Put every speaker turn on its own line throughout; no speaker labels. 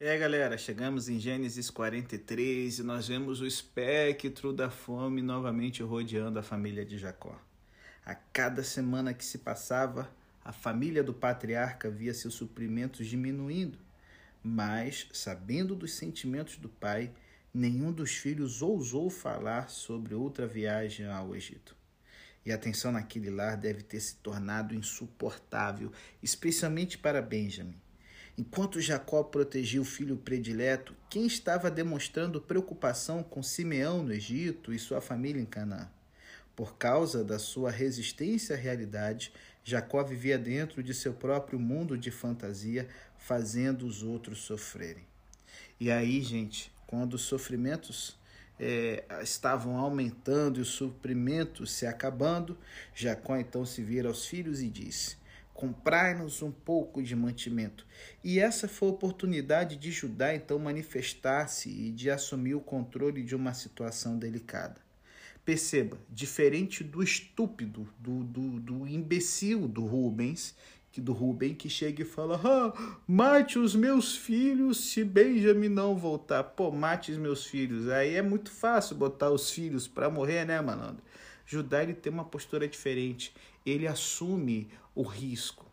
É, galera, chegamos em Gênesis 43 e nós vemos o espectro da fome novamente rodeando a família de Jacó. A cada semana que se passava, a família do patriarca via seus suprimentos diminuindo, mas, sabendo dos sentimentos do pai, nenhum dos filhos ousou falar sobre outra viagem ao Egito. E a tensão naquele lar deve ter se tornado insuportável, especialmente para Benjamin Enquanto Jacó protegia o filho predileto, quem estava demonstrando preocupação com Simeão no Egito e sua família em Canaã? Por causa da sua resistência à realidade, Jacó vivia dentro de seu próprio mundo de fantasia, fazendo os outros sofrerem. E aí, gente, quando os sofrimentos é, estavam aumentando e os suprimentos se acabando, Jacó então se vira aos filhos e disse: comprai-nos um pouco de mantimento. E essa foi a oportunidade de Judá então manifestar-se e de assumir o controle de uma situação delicada. Perceba, diferente do estúpido, do, do, do imbecil do Rubens, que do Rubem que chega e fala: ah, mate os meus filhos se Benjamin não voltar. Pô, mate os meus filhos. Aí é muito fácil botar os filhos para morrer, né, malandro? Judá ele tem uma postura diferente. Ele assume o risco.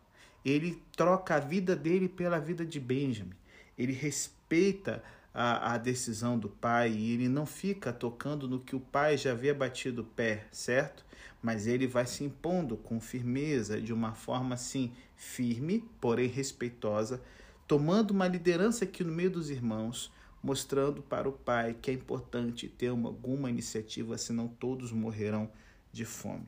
Ele troca a vida dele pela vida de Benjamin. Ele respeita a, a decisão do pai e ele não fica tocando no que o pai já havia batido o pé, certo? Mas ele vai se impondo com firmeza, de uma forma assim, firme, porém respeitosa, tomando uma liderança aqui no meio dos irmãos, mostrando para o pai que é importante ter uma, alguma iniciativa, senão todos morrerão de fome.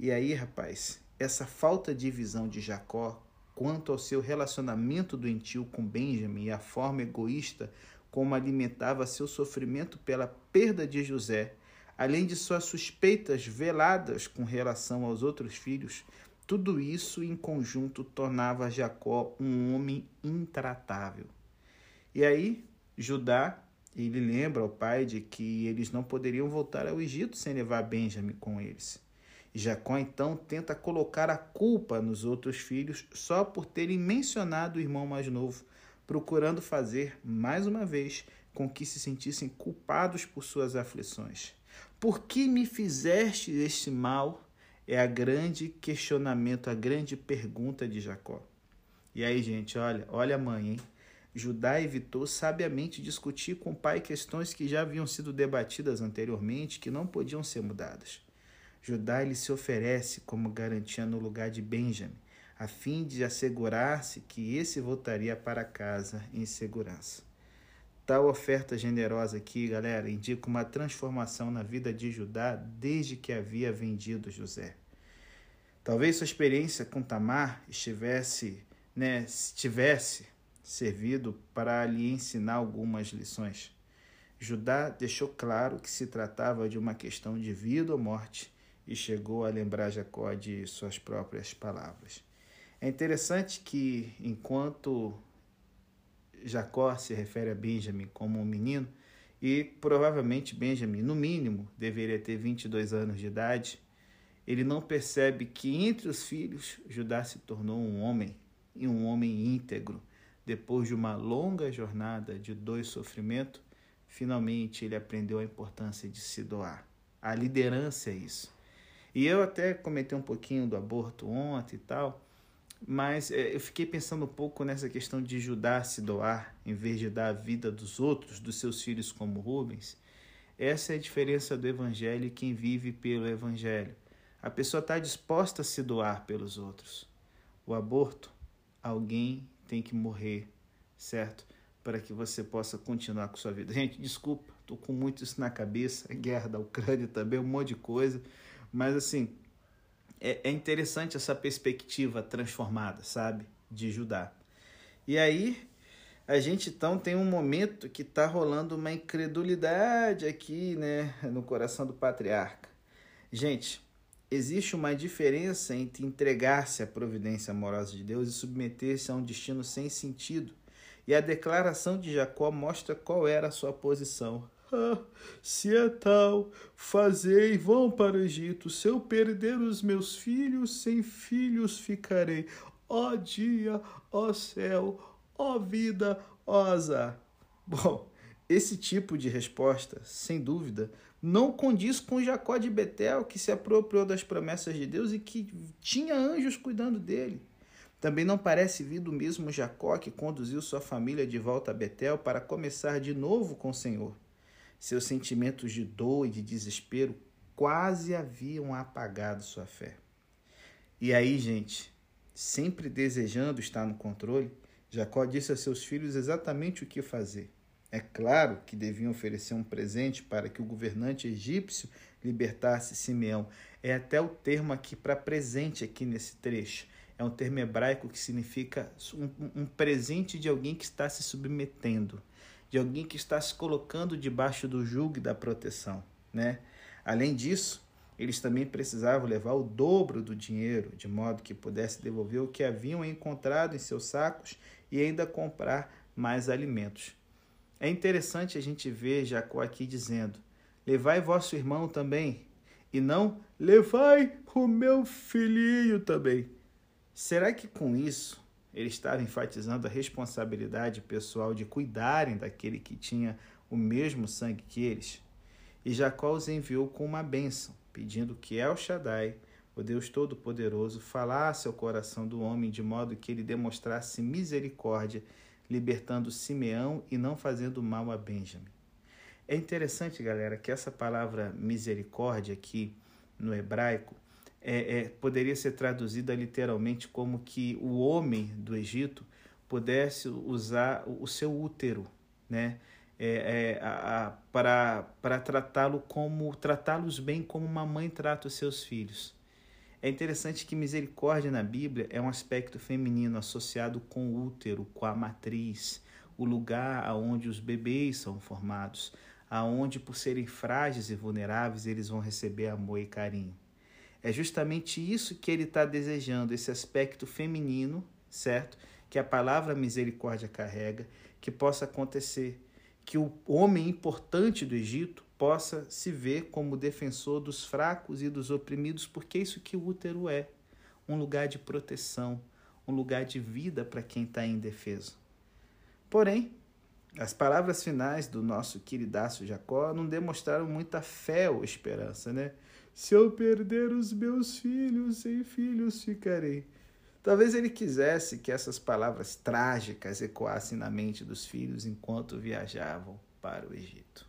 E aí, rapaz, essa falta de visão de Jacó quanto ao seu relacionamento doentio com Benjamin e a forma egoísta como alimentava seu sofrimento pela perda de José, além de suas suspeitas veladas com relação aos outros filhos, tudo isso em conjunto tornava Jacó um homem intratável. E aí, Judá, ele lembra ao pai de que eles não poderiam voltar ao Egito sem levar Benjamin com eles. Jacó então tenta colocar a culpa nos outros filhos só por terem mencionado o irmão mais novo, procurando fazer, mais uma vez, com que se sentissem culpados por suas aflições. Por que me fizeste este mal? É a grande questionamento, a grande pergunta de Jacó. E aí, gente, olha, olha a mãe, hein? Judá evitou sabiamente discutir com o pai questões que já haviam sido debatidas anteriormente, que não podiam ser mudadas. Judá ele se oferece como garantia no lugar de Benjamin, a fim de assegurar-se que esse voltaria para casa em segurança. Tal oferta generosa aqui, galera, indica uma transformação na vida de Judá desde que havia vendido José. Talvez sua experiência com Tamar estivesse, né, tivesse servido para lhe ensinar algumas lições. Judá deixou claro que se tratava de uma questão de vida ou morte e chegou a lembrar Jacó de suas próprias palavras. É interessante que, enquanto Jacó se refere a Benjamin como um menino, e provavelmente Benjamin, no mínimo, deveria ter 22 anos de idade, ele não percebe que entre os filhos Judá se tornou um homem, e um homem íntegro. Depois de uma longa jornada de dois sofrimentos, finalmente ele aprendeu a importância de se doar. A liderança é isso. E eu até comentei um pouquinho do aborto ontem e tal, mas é, eu fiquei pensando um pouco nessa questão de Judá se doar em vez de dar a vida dos outros, dos seus filhos como Rubens. Essa é a diferença do evangelho e quem vive pelo evangelho. A pessoa está disposta a se doar pelos outros. O aborto, alguém tem que morrer, certo? Para que você possa continuar com sua vida. Gente, desculpa, estou com muito isso na cabeça, guerra da Ucrânia também, um monte de coisa. Mas assim, é, é interessante essa perspectiva transformada, sabe? De Judá. E aí, a gente então tem um momento que está rolando uma incredulidade aqui, né, no coração do patriarca. Gente, existe uma diferença entre entregar-se à providência amorosa de Deus e submeter-se a um destino sem sentido. E a declaração de Jacó mostra qual era a sua posição. Se é tal, fazei, vão para o Egito. Se eu perder os meus filhos, sem filhos ficarei. Ó dia, ó céu, ó vida, Osa. Bom, esse tipo de resposta, sem dúvida, não condiz com Jacó de Betel, que se apropriou das promessas de Deus e que tinha anjos cuidando dele. Também não parece vir do mesmo Jacó que conduziu sua família de volta a Betel para começar de novo com o Senhor. Seus sentimentos de dor e de desespero quase haviam apagado sua fé. E aí, gente, sempre desejando estar no controle, Jacó disse a seus filhos exatamente o que fazer. É claro que deviam oferecer um presente para que o governante egípcio libertasse Simeão. É até o termo aqui para presente aqui nesse trecho. É um termo hebraico que significa um, um presente de alguém que está se submetendo, de alguém que está se colocando debaixo do jugo e da proteção, né? Além disso, eles também precisavam levar o dobro do dinheiro, de modo que pudesse devolver o que haviam encontrado em seus sacos e ainda comprar mais alimentos. É interessante a gente ver Jacó aqui dizendo: Levai vosso irmão também, e não levai o meu filhinho também. Será que com isso ele estava enfatizando a responsabilidade pessoal de cuidarem daquele que tinha o mesmo sangue que eles? E Jacó os enviou com uma bênção, pedindo que El Shaddai, o Deus Todo-Poderoso, falasse ao coração do homem de modo que ele demonstrasse misericórdia, libertando Simeão e não fazendo mal a Benjamim. É interessante, galera, que essa palavra misericórdia aqui no hebraico é, é, poderia ser traduzida literalmente como que o homem do Egito pudesse usar o seu útero, né? é, é, para tratá-lo como tratá-los bem como uma mãe trata os seus filhos. É interessante que misericórdia na Bíblia é um aspecto feminino associado com o útero, com a matriz, o lugar aonde os bebês são formados, aonde por serem frágeis e vulneráveis eles vão receber amor e carinho. É justamente isso que ele está desejando, esse aspecto feminino, certo? Que a palavra misericórdia carrega, que possa acontecer que o homem importante do Egito possa se ver como defensor dos fracos e dos oprimidos, porque é isso que o útero é um lugar de proteção, um lugar de vida para quem está indefeso. Porém, as palavras finais do nosso queridaço Jacó não demonstraram muita fé ou esperança, né? Se eu perder os meus filhos, sem filhos ficarei. Talvez ele quisesse que essas palavras trágicas ecoassem na mente dos filhos enquanto viajavam para o Egito.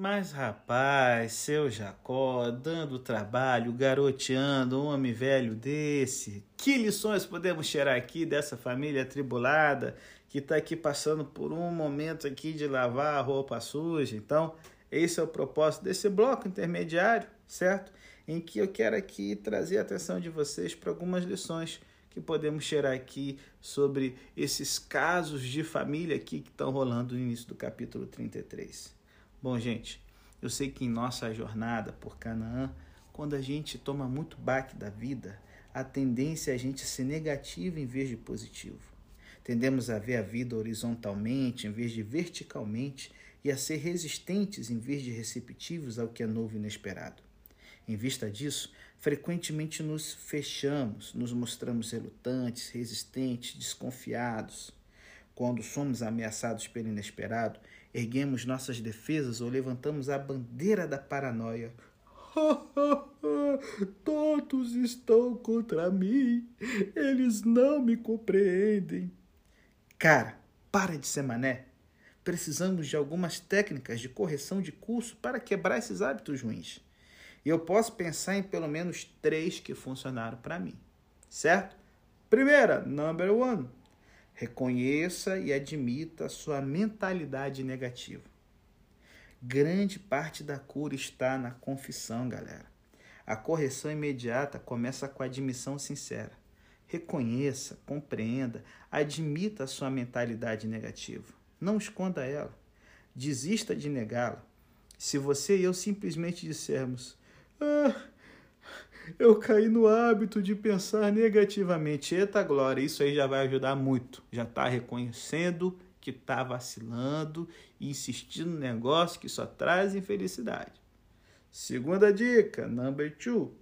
Mas rapaz, seu Jacó, dando trabalho, garoteando um homem velho desse, que lições podemos tirar aqui dessa família atribulada que está aqui passando por um momento aqui de lavar a roupa suja. Então, esse é o propósito desse bloco intermediário, certo? Em que eu quero aqui trazer a atenção de vocês para algumas lições que podemos tirar aqui sobre esses casos de família aqui que estão rolando no início do capítulo 33. Bom, gente, eu sei que em nossa jornada por Canaã, quando a gente toma muito baque da vida, a tendência é a gente ser negativo em vez de positivo. Tendemos a ver a vida horizontalmente em vez de verticalmente e a ser resistentes em vez de receptivos ao que é novo e inesperado. Em vista disso, frequentemente nos fechamos, nos mostramos relutantes, resistentes, desconfiados. Quando somos ameaçados pelo inesperado, erguemos nossas defesas ou levantamos a bandeira da paranoia. Todos estão contra mim, eles não me compreendem. Cara, para de ser mané. Precisamos de algumas técnicas de correção de curso para quebrar esses hábitos ruins. E eu posso pensar em pelo menos três que funcionaram para mim. Certo? Primeira, number one. Reconheça e admita sua mentalidade negativa. Grande parte da cura está na confissão, galera. A correção imediata começa com a admissão sincera. Reconheça, compreenda, admita a sua mentalidade negativa. Não esconda ela. Desista de negá-la. Se você e eu simplesmente dissermos: Ah, eu caí no hábito de pensar negativamente. Eita glória, isso aí já vai ajudar muito. Já está reconhecendo que está vacilando e insistindo no negócio que só traz infelicidade. Segunda dica, number two.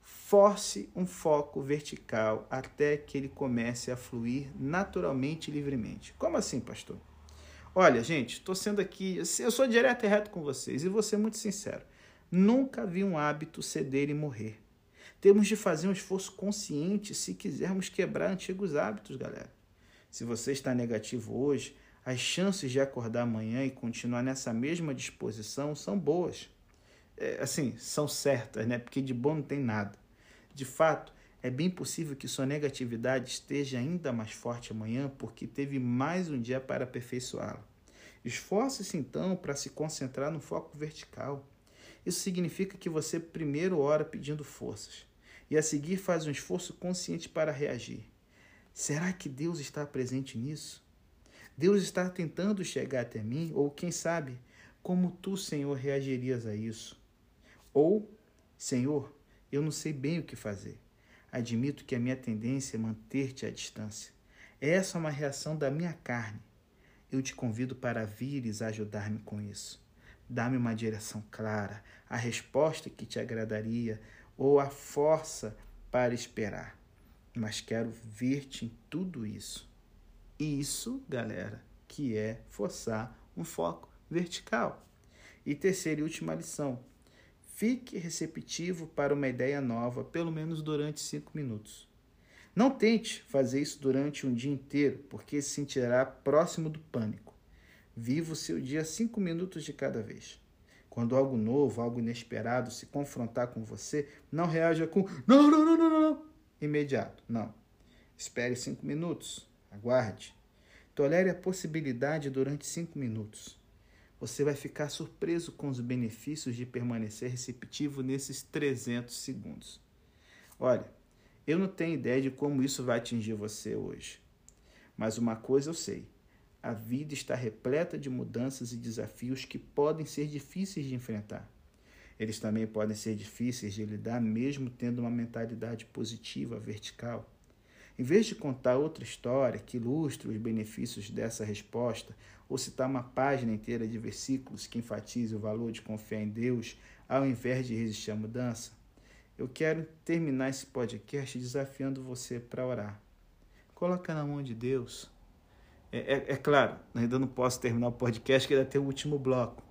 Force um foco vertical até que ele comece a fluir naturalmente e livremente. Como assim, pastor? Olha, gente, estou sendo aqui, eu sou direto e reto com vocês e vou ser muito sincero. Nunca vi um hábito ceder e morrer. Temos de fazer um esforço consciente se quisermos quebrar antigos hábitos, galera. Se você está negativo hoje, as chances de acordar amanhã e continuar nessa mesma disposição são boas. É, assim, são certas, né? Porque de bom não tem nada. De fato, é bem possível que sua negatividade esteja ainda mais forte amanhã porque teve mais um dia para aperfeiçoá-la. Esforce-se então para se concentrar no foco vertical. Isso significa que você primeiro ora pedindo forças e a seguir faz um esforço consciente para reagir. Será que Deus está presente nisso? Deus está tentando chegar até mim? Ou quem sabe, como tu, Senhor, reagirias a isso? Ou, Senhor, eu não sei bem o que fazer. Admito que a minha tendência é manter-te à distância. Essa é uma reação da minha carne. Eu te convido para vires ajudar-me com isso. Dá-me uma direção clara, a resposta que te agradaria ou a força para esperar. Mas quero ver-te em tudo isso. Isso, galera, que é forçar um foco vertical. E terceira e última lição: Fique receptivo para uma ideia nova, pelo menos durante cinco minutos. Não tente fazer isso durante um dia inteiro, porque se sentirá próximo do pânico. Viva o seu dia cinco minutos de cada vez. Quando algo novo, algo inesperado se confrontar com você, não reaja com não, não, não, não, não, imediato. Não. Espere cinco minutos. Aguarde. Tolere a possibilidade durante cinco minutos você vai ficar surpreso com os benefícios de permanecer receptivo nesses 300 segundos. Olha, eu não tenho ideia de como isso vai atingir você hoje. Mas uma coisa eu sei: a vida está repleta de mudanças e desafios que podem ser difíceis de enfrentar. Eles também podem ser difíceis de lidar, mesmo tendo uma mentalidade positiva, vertical. Em vez de contar outra história que ilustre os benefícios dessa resposta, ou citar uma página inteira de versículos que enfatize o valor de confiar em Deus ao invés de resistir à mudança, eu quero terminar esse podcast desafiando você para orar. Coloca na mão de Deus. É, é, é, claro, ainda não posso terminar o podcast, que ainda tem o último bloco.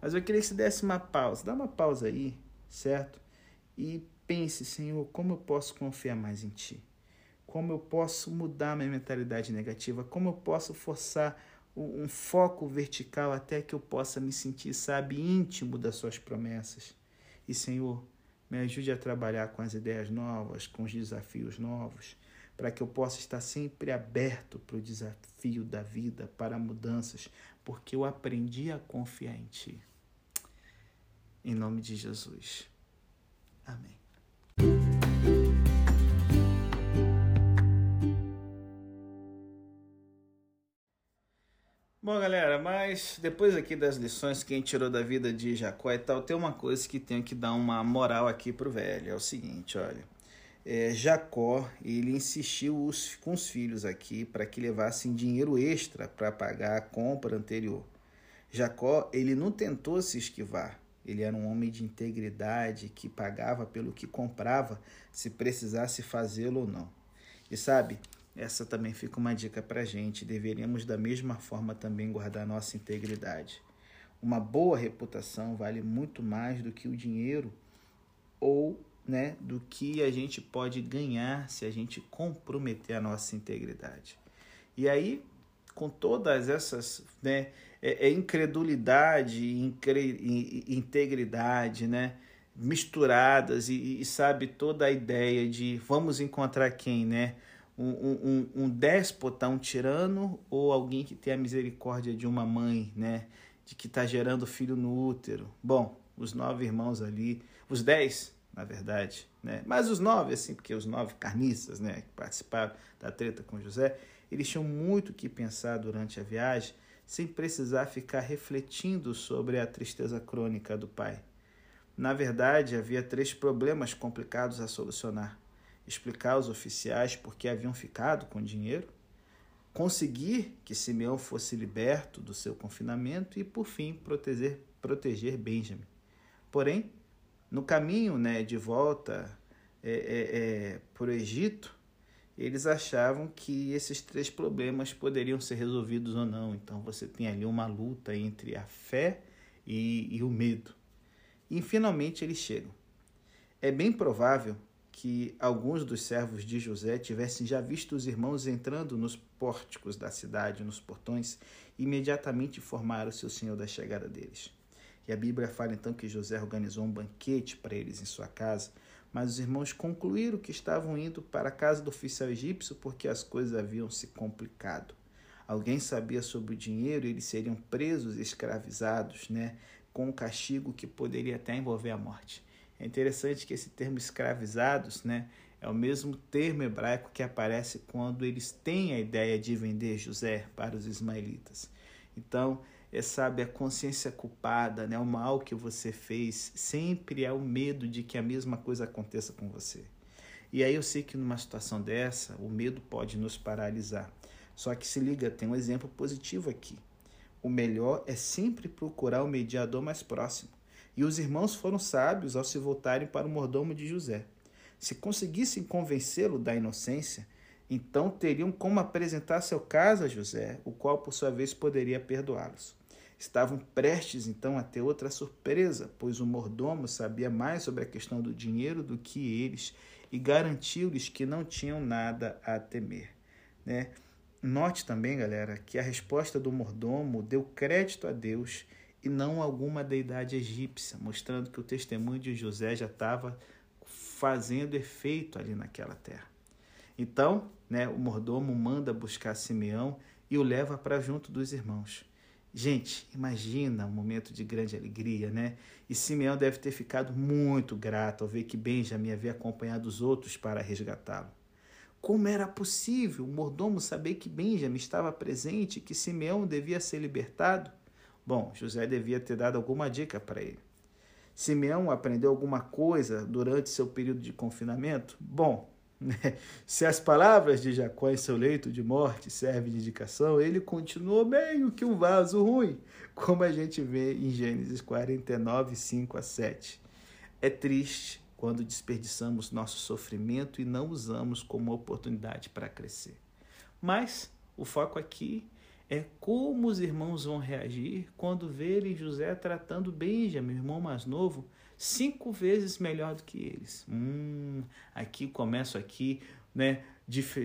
Mas eu queria que você desse uma pausa. Dá uma pausa aí, certo? E pense, Senhor, como eu posso confiar mais em Ti? como eu posso mudar minha mentalidade negativa, como eu posso forçar um foco vertical até que eu possa me sentir, sabe, íntimo das suas promessas. E, Senhor, me ajude a trabalhar com as ideias novas, com os desafios novos, para que eu possa estar sempre aberto para o desafio da vida, para mudanças, porque eu aprendi a confiar em Ti. Em nome de Jesus. Amém. Bom, galera, mas depois aqui das lições que a gente tirou da vida de Jacó e tal, tem uma coisa que tenho que dar uma moral aqui pro velho. É o seguinte, olha. É, Jacó, ele insistiu os, com os filhos aqui para que levassem dinheiro extra para pagar a compra anterior. Jacó, ele não tentou se esquivar. Ele era um homem de integridade que pagava pelo que comprava, se precisasse fazê-lo ou não. E sabe, essa também fica uma dica para gente. Deveríamos, da mesma forma, também guardar nossa integridade. Uma boa reputação vale muito mais do que o dinheiro ou né, do que a gente pode ganhar se a gente comprometer a nossa integridade. E aí, com todas essas né, é, é incredulidade incre, integridade, né, misturadas e, e sabe toda a ideia de vamos encontrar quem, né? um, um, um déspota, um tirano, ou alguém que tem a misericórdia de uma mãe, né? De que está gerando filho no útero. Bom, os nove irmãos ali, os dez, na verdade, né? Mas os nove, assim, porque os nove carniças, né? Que participaram da treta com José, eles tinham muito que pensar durante a viagem, sem precisar ficar refletindo sobre a tristeza crônica do pai. Na verdade, havia três problemas complicados a solucionar explicar aos oficiais por que haviam ficado com dinheiro, conseguir que Simeão fosse liberto do seu confinamento e, por fim, proteger, proteger Benjamin. Porém, no caminho né, de volta é, é, é, para o Egito, eles achavam que esses três problemas poderiam ser resolvidos ou não. Então você tem ali uma luta entre a fé e, e o medo. E finalmente eles chegam. É bem provável que alguns dos servos de José tivessem já visto os irmãos entrando nos pórticos da cidade, nos portões, e imediatamente informaram seu senhor da chegada deles. E a Bíblia fala então que José organizou um banquete para eles em sua casa, mas os irmãos concluíram que estavam indo para a casa do oficial egípcio porque as coisas haviam se complicado. Alguém sabia sobre o dinheiro e eles seriam presos e escravizados, né, com um castigo que poderia até envolver a morte. É interessante que esse termo escravizados, né, é o mesmo termo hebraico que aparece quando eles têm a ideia de vender José para os ismaelitas. Então, é, sabe, a consciência culpada, né, o mal que você fez, sempre é o medo de que a mesma coisa aconteça com você. E aí eu sei que numa situação dessa, o medo pode nos paralisar. Só que se liga, tem um exemplo positivo aqui. O melhor é sempre procurar o mediador mais próximo. E os irmãos foram sábios ao se voltarem para o mordomo de José. Se conseguissem convencê-lo da inocência, então teriam como apresentar seu caso a José, o qual por sua vez poderia perdoá-los. Estavam prestes então a ter outra surpresa, pois o mordomo sabia mais sobre a questão do dinheiro do que eles e garantiu-lhes que não tinham nada a temer. Né? Note também, galera, que a resposta do mordomo deu crédito a Deus e não alguma deidade egípcia, mostrando que o testemunho de José já estava fazendo efeito ali naquela terra. Então, né, o mordomo manda buscar Simeão e o leva para junto dos irmãos. Gente, imagina um momento de grande alegria, né? E Simeão deve ter ficado muito grato ao ver que Benjamin havia acompanhado os outros para resgatá-lo. Como era possível o mordomo saber que Benjamin estava presente e que Simeão devia ser libertado? Bom, José devia ter dado alguma dica para ele. Simeão aprendeu alguma coisa durante seu período de confinamento? Bom? se as palavras de Jacó em seu leito de morte servem de indicação, ele continuou meio que um vaso ruim, como a gente vê em Gênesis 49, 5 a 7. É triste quando desperdiçamos nosso sofrimento e não usamos como oportunidade para crescer. Mas o foco aqui é como os irmãos vão reagir quando verem José tratando Benjamin, irmão mais novo, cinco vezes melhor do que eles. Hum, aqui começo aqui, né?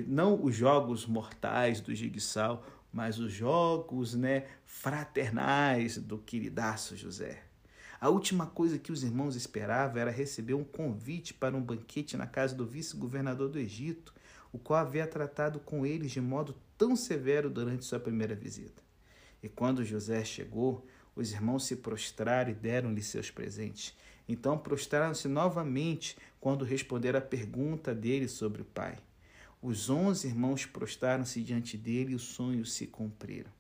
Não os jogos mortais do Jigsaw, mas os jogos, né, fraternais do queridaço José. A última coisa que os irmãos esperavam era receber um convite para um banquete na casa do vice-governador do Egito, o qual havia tratado com eles de modo tão severo durante sua primeira visita. E quando José chegou, os irmãos se prostraram e deram-lhe seus presentes. Então prostraram-se novamente quando responderam à pergunta dele sobre o pai. Os onze irmãos prostraram-se diante dele e os sonhos se cumpriram.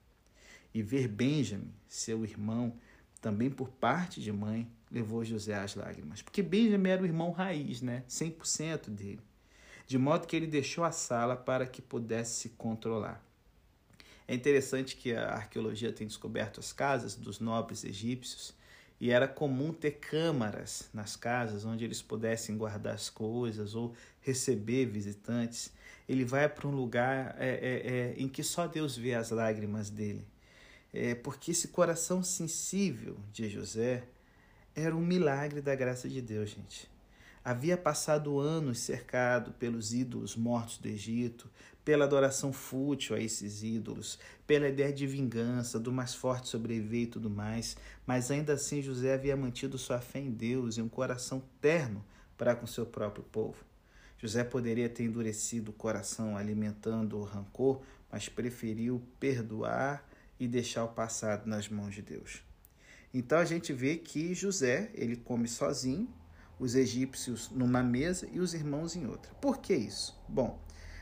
E ver Benjamin, seu irmão, também por parte de mãe, levou José às lágrimas. Porque Benjamin era o irmão raiz, né? 100% dele de modo que ele deixou a sala para que pudesse se controlar. É interessante que a arqueologia tem descoberto as casas dos nobres egípcios e era comum ter câmaras nas casas onde eles pudessem guardar as coisas ou receber visitantes. Ele vai para um lugar é, é, é, em que só Deus vê as lágrimas dele. É, porque esse coração sensível de José era um milagre da graça de Deus, gente. Havia passado anos cercado pelos ídolos mortos do Egito, pela adoração fútil a esses ídolos, pela ideia de vingança, do mais forte sobreviver e tudo mais, mas ainda assim José havia mantido sua fé em Deus e um coração terno para com seu próprio povo. José poderia ter endurecido o coração alimentando o rancor, mas preferiu perdoar e deixar o passado nas mãos de Deus. Então a gente vê que José, ele come sozinho, os egípcios numa mesa e os irmãos em outra. Por que isso? Bom,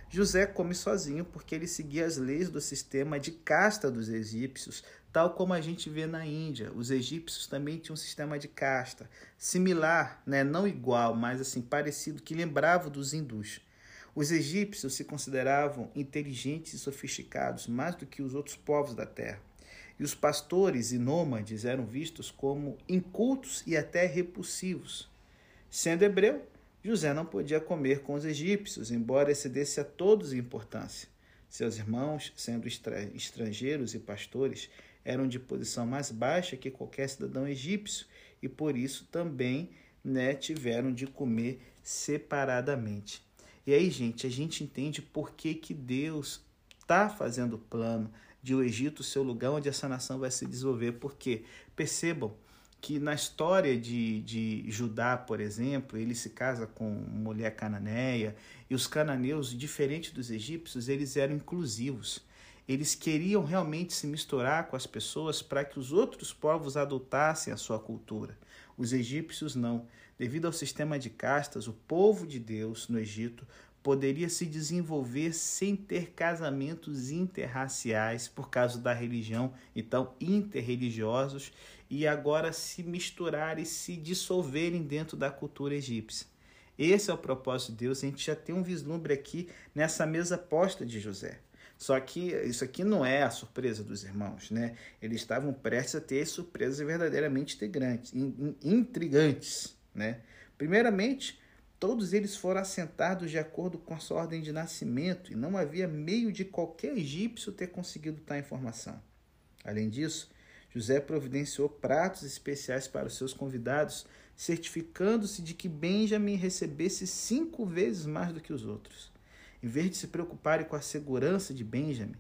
José come sozinho porque ele seguia as leis do sistema de casta dos egípcios, tal como a gente vê na Índia. Os egípcios também tinham um sistema de casta, similar, né? não igual, mas assim parecido, que lembrava dos hindus. Os egípcios se consideravam inteligentes e sofisticados mais do que os outros povos da terra. E os pastores e nômades eram vistos como incultos e até repulsivos. Sendo hebreu, José não podia comer com os egípcios, embora excedesse a todos importância. Seus irmãos, sendo estrangeiros e pastores, eram de posição mais baixa que qualquer cidadão egípcio e por isso também né, tiveram de comer separadamente. E aí, gente, a gente entende por que, que Deus está fazendo o plano de o Egito ser o lugar onde essa nação vai se desenvolver. Porque percebam que na história de, de Judá, por exemplo, ele se casa com mulher cananeia, e os cananeus, diferente dos egípcios, eles eram inclusivos. Eles queriam realmente se misturar com as pessoas para que os outros povos adotassem a sua cultura. Os egípcios não. Devido ao sistema de castas, o povo de Deus no Egito poderia se desenvolver sem ter casamentos interraciais por causa da religião, então interreligiosos, e agora se misturarem e se dissolverem dentro da cultura egípcia. Esse é o propósito de Deus. A gente já tem um vislumbre aqui nessa mesa posta de José. Só que isso aqui não é a surpresa dos irmãos, né? Eles estavam prestes a ter surpresas verdadeiramente intrigantes, né? Primeiramente, Todos eles foram assentados de acordo com a sua ordem de nascimento e não havia meio de qualquer egípcio ter conseguido tal informação. Além disso, José providenciou pratos especiais para os seus convidados, certificando-se de que Benjamin recebesse cinco vezes mais do que os outros. Em vez de se preocuparem com a segurança de Benjamin,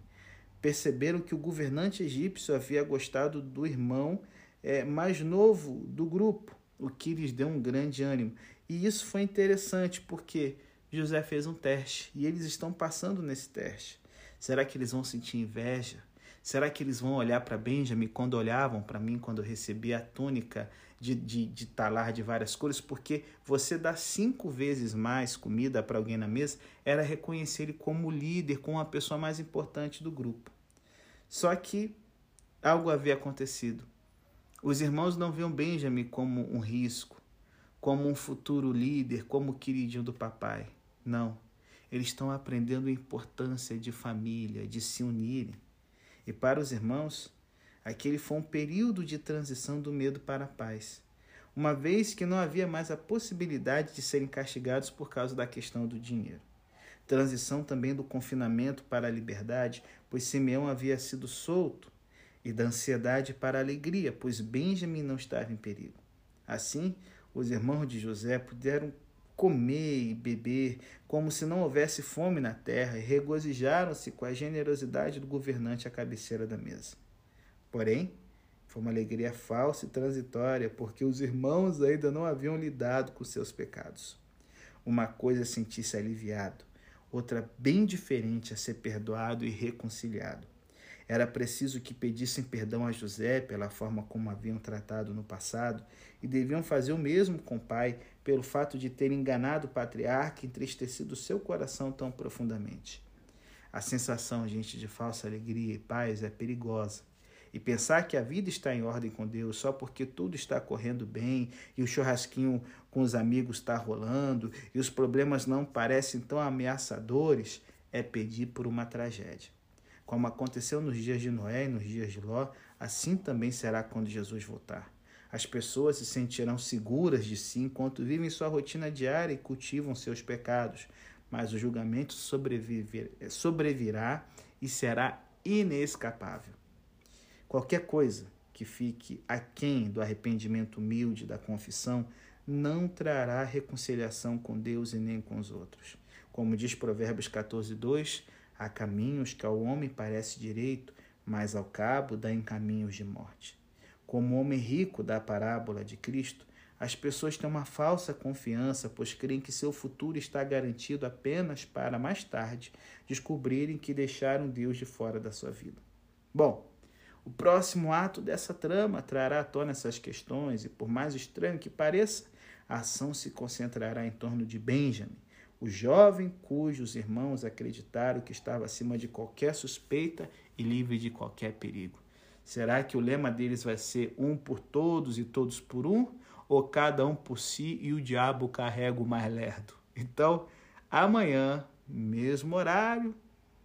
perceberam que o governante egípcio havia gostado do irmão é, mais novo do grupo, o que lhes deu um grande ânimo. E isso foi interessante porque José fez um teste e eles estão passando nesse teste. Será que eles vão sentir inveja? Será que eles vão olhar para Benjamin quando olhavam para mim quando eu recebi a túnica de, de, de talar de várias cores? Porque você dá cinco vezes mais comida para alguém na mesa era reconhecer ele como líder, como a pessoa mais importante do grupo. Só que algo havia acontecido. Os irmãos não viam Benjamin como um risco, como um futuro líder, como o queridinho do papai. Não. Eles estão aprendendo a importância de família, de se unirem. E para os irmãos, aquele foi um período de transição do medo para a paz, uma vez que não havia mais a possibilidade de serem castigados por causa da questão do dinheiro. Transição também do confinamento para a liberdade, pois Simeão havia sido solto, e da ansiedade para a alegria, pois Benjamin não estava em perigo. Assim, os irmãos de José puderam comer e beber como se não houvesse fome na terra e regozijaram-se com a generosidade do governante à cabeceira da mesa. Porém, foi uma alegria falsa e transitória, porque os irmãos ainda não haviam lidado com seus pecados. Uma coisa sentir-se aliviado, outra bem diferente é ser perdoado e reconciliado. Era preciso que pedissem perdão a José pela forma como haviam tratado no passado e deviam fazer o mesmo com o pai pelo fato de ter enganado o patriarca e entristecido seu coração tão profundamente. A sensação, gente, de falsa alegria e paz é perigosa. E pensar que a vida está em ordem com Deus só porque tudo está correndo bem e o churrasquinho com os amigos está rolando e os problemas não parecem tão ameaçadores é pedir por uma tragédia. Como aconteceu nos dias de Noé e nos dias de Ló, assim também será quando Jesus voltar. As pessoas se sentirão seguras de si enquanto vivem sua rotina diária e cultivam seus pecados, mas o julgamento sobrevirá e será inescapável. Qualquer coisa que fique aquém do arrependimento humilde da confissão não trará reconciliação com Deus e nem com os outros. Como diz Provérbios 14, 2, Há caminhos que ao homem parece direito, mas ao cabo dá em caminhos de morte. Como o homem rico da parábola de Cristo, as pessoas têm uma falsa confiança, pois creem que seu futuro está garantido apenas para mais tarde descobrirem que deixaram Deus de fora da sua vida. Bom, o próximo ato dessa trama trará à tona essas questões, e por mais estranho que pareça, a ação se concentrará em torno de Benjamin, o jovem cujos irmãos acreditaram que estava acima de qualquer suspeita e livre de qualquer perigo. Será que o lema deles vai ser um por todos e todos por um? Ou cada um por si e o diabo carrega o mais lerdo? Então, amanhã, mesmo horário,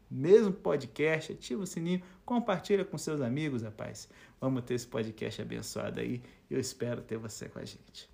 mesmo podcast, ativa o sininho, compartilha com seus amigos, rapaz. Vamos ter esse podcast abençoado aí. Eu espero ter você com a gente.